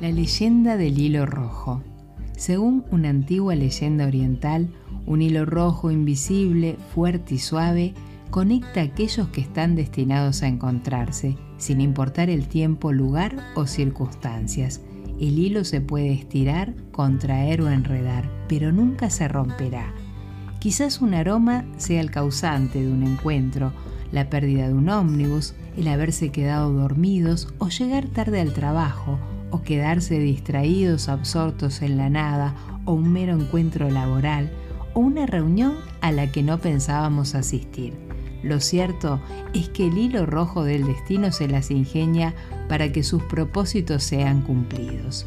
La leyenda del hilo rojo. Según una antigua leyenda oriental, un hilo rojo invisible, fuerte y suave, conecta a aquellos que están destinados a encontrarse, sin importar el tiempo, lugar o circunstancias. El hilo se puede estirar, contraer o enredar, pero nunca se romperá. Quizás un aroma sea el causante de un encuentro, la pérdida de un ómnibus, el haberse quedado dormidos o llegar tarde al trabajo o quedarse distraídos, absortos en la nada, o un mero encuentro laboral, o una reunión a la que no pensábamos asistir. Lo cierto es que el hilo rojo del destino se las ingenia para que sus propósitos sean cumplidos.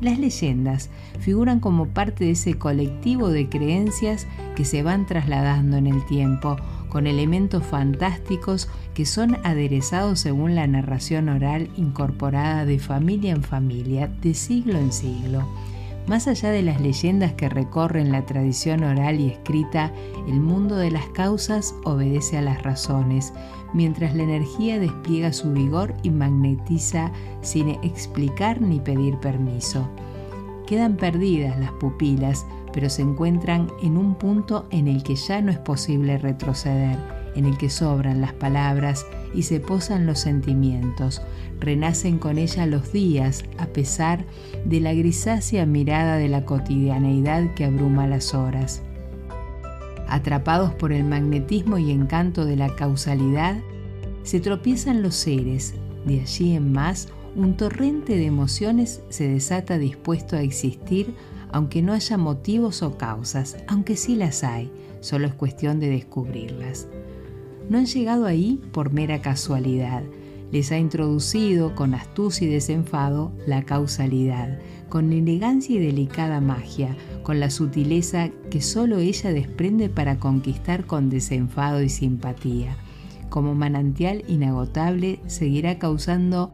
Las leyendas figuran como parte de ese colectivo de creencias que se van trasladando en el tiempo, con elementos fantásticos que son aderezados según la narración oral incorporada de familia en familia, de siglo en siglo. Más allá de las leyendas que recorren la tradición oral y escrita, el mundo de las causas obedece a las razones, mientras la energía despliega su vigor y magnetiza sin explicar ni pedir permiso. Quedan perdidas las pupilas, pero se encuentran en un punto en el que ya no es posible retroceder, en el que sobran las palabras y se posan los sentimientos. Renacen con ella los días, a pesar de la grisácea mirada de la cotidianeidad que abruma las horas. Atrapados por el magnetismo y encanto de la causalidad, se tropiezan los seres, de allí en más un torrente de emociones se desata dispuesto a existir aunque no haya motivos o causas, aunque sí las hay, solo es cuestión de descubrirlas. No han llegado ahí por mera casualidad, les ha introducido con astucia y desenfado la causalidad, con elegancia y delicada magia, con la sutileza que solo ella desprende para conquistar con desenfado y simpatía. Como manantial inagotable seguirá causando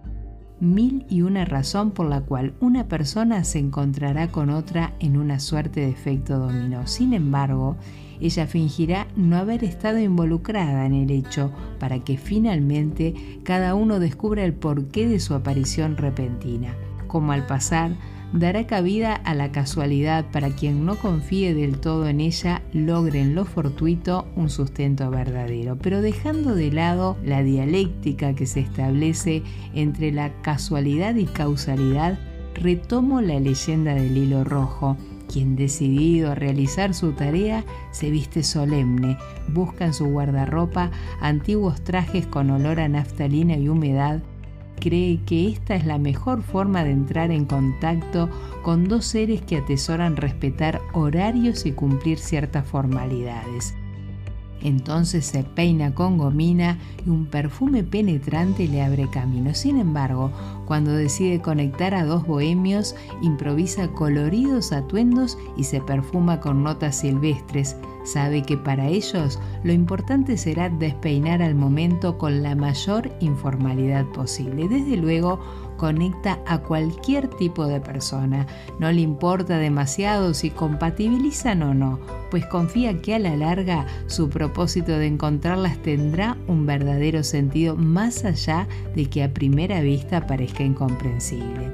mil y una razón por la cual una persona se encontrará con otra en una suerte de efecto dominó. Sin embargo, ella fingirá no haber estado involucrada en el hecho para que finalmente cada uno descubra el porqué de su aparición repentina. Como al pasar, dará cabida a la casualidad para quien no confíe del todo en ella logre en lo fortuito un sustento verdadero, pero dejando de lado la dialéctica que se establece entre la casualidad y causalidad, retomo la leyenda del hilo rojo, quien decidido a realizar su tarea se viste solemne, busca en su guardarropa antiguos trajes con olor a naftalina y humedad cree que esta es la mejor forma de entrar en contacto con dos seres que atesoran respetar horarios y cumplir ciertas formalidades. Entonces se peina con gomina y un perfume penetrante le abre camino. Sin embargo, cuando decide conectar a dos bohemios, improvisa coloridos atuendos y se perfuma con notas silvestres, Sabe que para ellos lo importante será despeinar al momento con la mayor informalidad posible. Desde luego, conecta a cualquier tipo de persona. No le importa demasiado si compatibilizan o no, pues confía que a la larga su propósito de encontrarlas tendrá un verdadero sentido más allá de que a primera vista parezca incomprensible.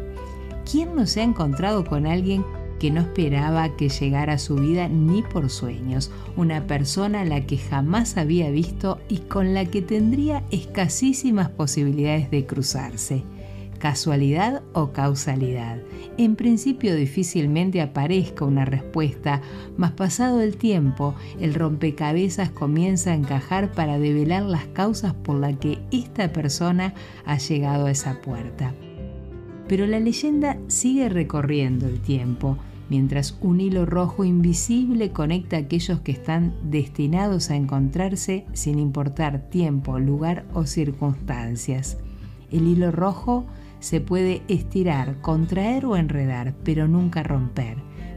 ¿Quién no se ha encontrado con alguien que no esperaba que llegara a su vida ni por sueños, una persona a la que jamás había visto y con la que tendría escasísimas posibilidades de cruzarse. ¿Casualidad o causalidad? En principio difícilmente aparezca una respuesta, mas pasado el tiempo, el rompecabezas comienza a encajar para develar las causas por las que esta persona ha llegado a esa puerta. Pero la leyenda sigue recorriendo el tiempo, mientras un hilo rojo invisible conecta a aquellos que están destinados a encontrarse sin importar tiempo, lugar o circunstancias. El hilo rojo se puede estirar, contraer o enredar, pero nunca romper.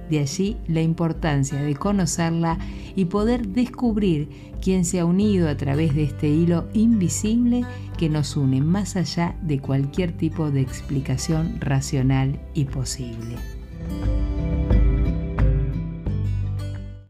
De allí la importancia de conocerla y poder descubrir quién se ha unido a través de este hilo invisible que nos une más allá de cualquier tipo de explicación racional y posible.